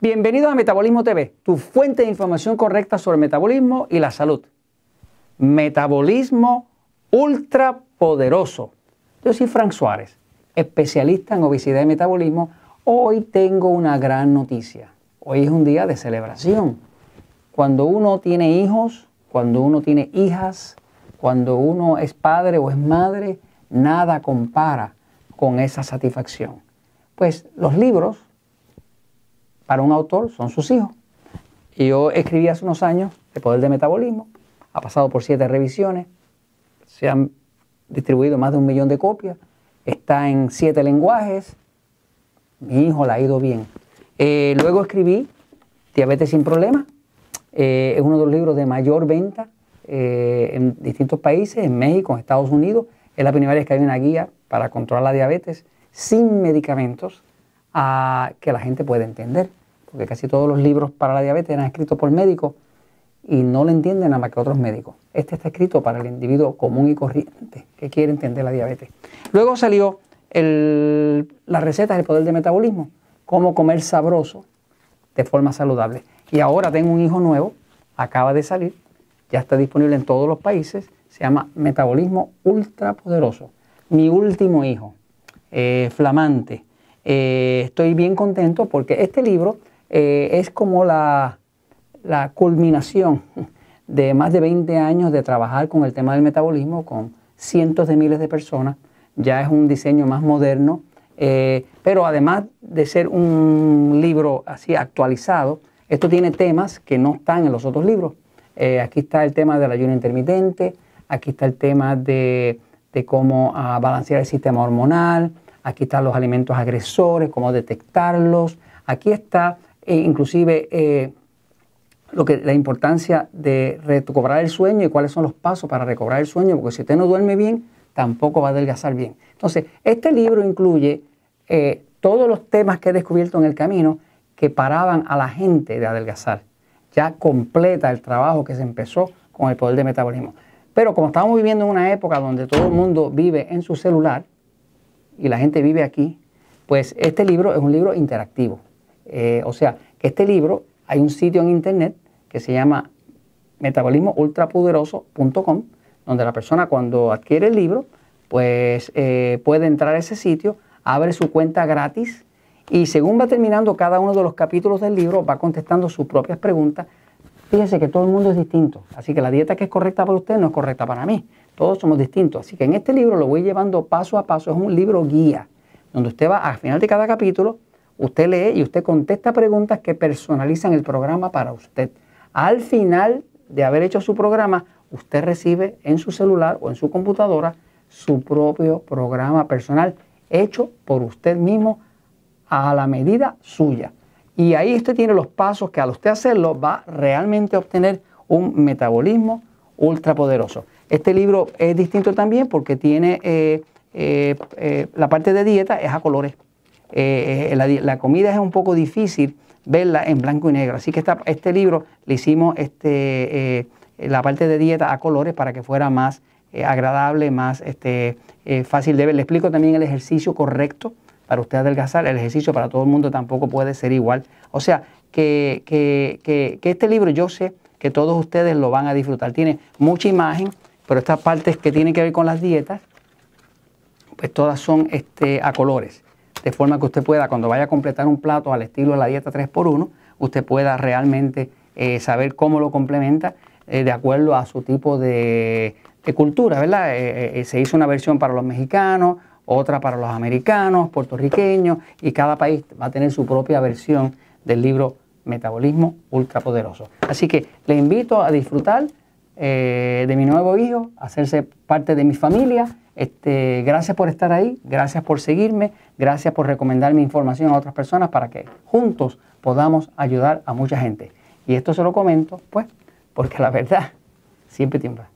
Bienvenidos a Metabolismo TV, tu fuente de información correcta sobre el metabolismo y la salud. Metabolismo ultra poderoso. Yo soy Frank Suárez, especialista en obesidad y metabolismo. Hoy tengo una gran noticia. Hoy es un día de celebración. Cuando uno tiene hijos, cuando uno tiene hijas, cuando uno es padre o es madre, nada compara con esa satisfacción. Pues los libros para un autor son sus hijos. Yo escribí hace unos años El Poder del Metabolismo, ha pasado por siete revisiones, se han distribuido más de un millón de copias, está en siete lenguajes, mi hijo la ha ido bien. Eh, luego escribí Diabetes sin Problemas, eh, es uno de los libros de mayor venta eh, en distintos países, en México, en Estados Unidos. Es la primera vez que hay una guía para controlar la diabetes sin medicamentos a, que la gente puede entender porque casi todos los libros para la diabetes eran escritos por médicos y no lo entienden nada más que otros médicos. Este está escrito para el individuo común y corriente que quiere entender la diabetes. Luego salió el, las recetas del poder de metabolismo, cómo comer sabroso de forma saludable. Y ahora tengo un hijo nuevo, acaba de salir, ya está disponible en todos los países, se llama Metabolismo Ultrapoderoso. Mi último hijo, eh, flamante. Eh, estoy bien contento porque este libro eh, es como la, culminación de más de 20 años de trabajar con el tema del metabolismo con cientos de miles de personas. Ya es un diseño más moderno, eh, pero además de ser un libro así actualizado, esto tiene temas que no están en los otros libros. Aquí está el tema del ayuno intermitente, aquí está el tema de, cómo ah, balancear el sistema hormonal, aquí están los alimentos agresores, cómo detectarlos, aquí está e inclusive eh, lo que, la importancia de recobrar el sueño y cuáles son los pasos para recobrar el sueño, porque si usted no duerme bien, tampoco va a adelgazar bien. Entonces, este libro incluye eh, todos los temas que he descubierto en el camino que paraban a la gente de adelgazar. Ya completa el trabajo que se empezó con el poder de metabolismo. Pero como estamos viviendo en una época donde todo el mundo vive en su celular y la gente vive aquí, pues este libro es un libro interactivo. Eh, o sea, este libro, hay un sitio en internet que se llama metabolismoultrapoderoso.com, donde la persona cuando adquiere el libro, pues eh, puede entrar a ese sitio, abre su cuenta gratis y según va terminando cada uno de los capítulos del libro, va contestando sus propias preguntas. Fíjese que todo el mundo es distinto, así que la dieta que es correcta para usted no es correcta para mí. Todos somos distintos. Así que en este libro lo voy llevando paso a paso. Es un libro guía, donde usted va al final de cada capítulo Usted lee y usted contesta preguntas que personalizan el programa para usted. Al final de haber hecho su programa, usted recibe en su celular o en su computadora su propio programa personal hecho por usted mismo a la medida suya. Y ahí usted tiene los pasos que al usted hacerlo va realmente a obtener un metabolismo ultrapoderoso. Este libro es distinto también porque tiene eh, eh, eh, la parte de dieta, es a colores. Eh, eh, la, comida es un poco difícil verla en blanco y negro. Así que este libro le hicimos este, la parte de dieta a colores para que fuera más agradable, más este, fácil de ver. Le explico también el ejercicio correcto para usted adelgazar. El ejercicio para todo el mundo tampoco puede ser igual. O sea, que, que este libro yo sé que todos ustedes lo van a disfrutar. Tiene mucha imagen, pero estas partes que tienen que ver con las dietas, pues todas son este, a colores de forma que usted pueda, cuando vaya a completar un plato al estilo de la dieta 3x1, usted pueda realmente eh, saber cómo lo complementa eh, de acuerdo a su tipo de, cultura, ¿verdad? Eh, se hizo una versión para los mexicanos, otra para los americanos, puertorriqueños, y cada país va a tener su propia versión del libro Metabolismo Ultrapoderoso. Así que le invito a disfrutar de mi nuevo hijo, a hacerse parte de mi familia este, gracias por estar ahí, gracias por seguirme, gracias por recomendar mi información a otras personas para que juntos podamos ayudar a mucha gente. Y esto se lo comento, pues, porque la verdad siempre tiembla.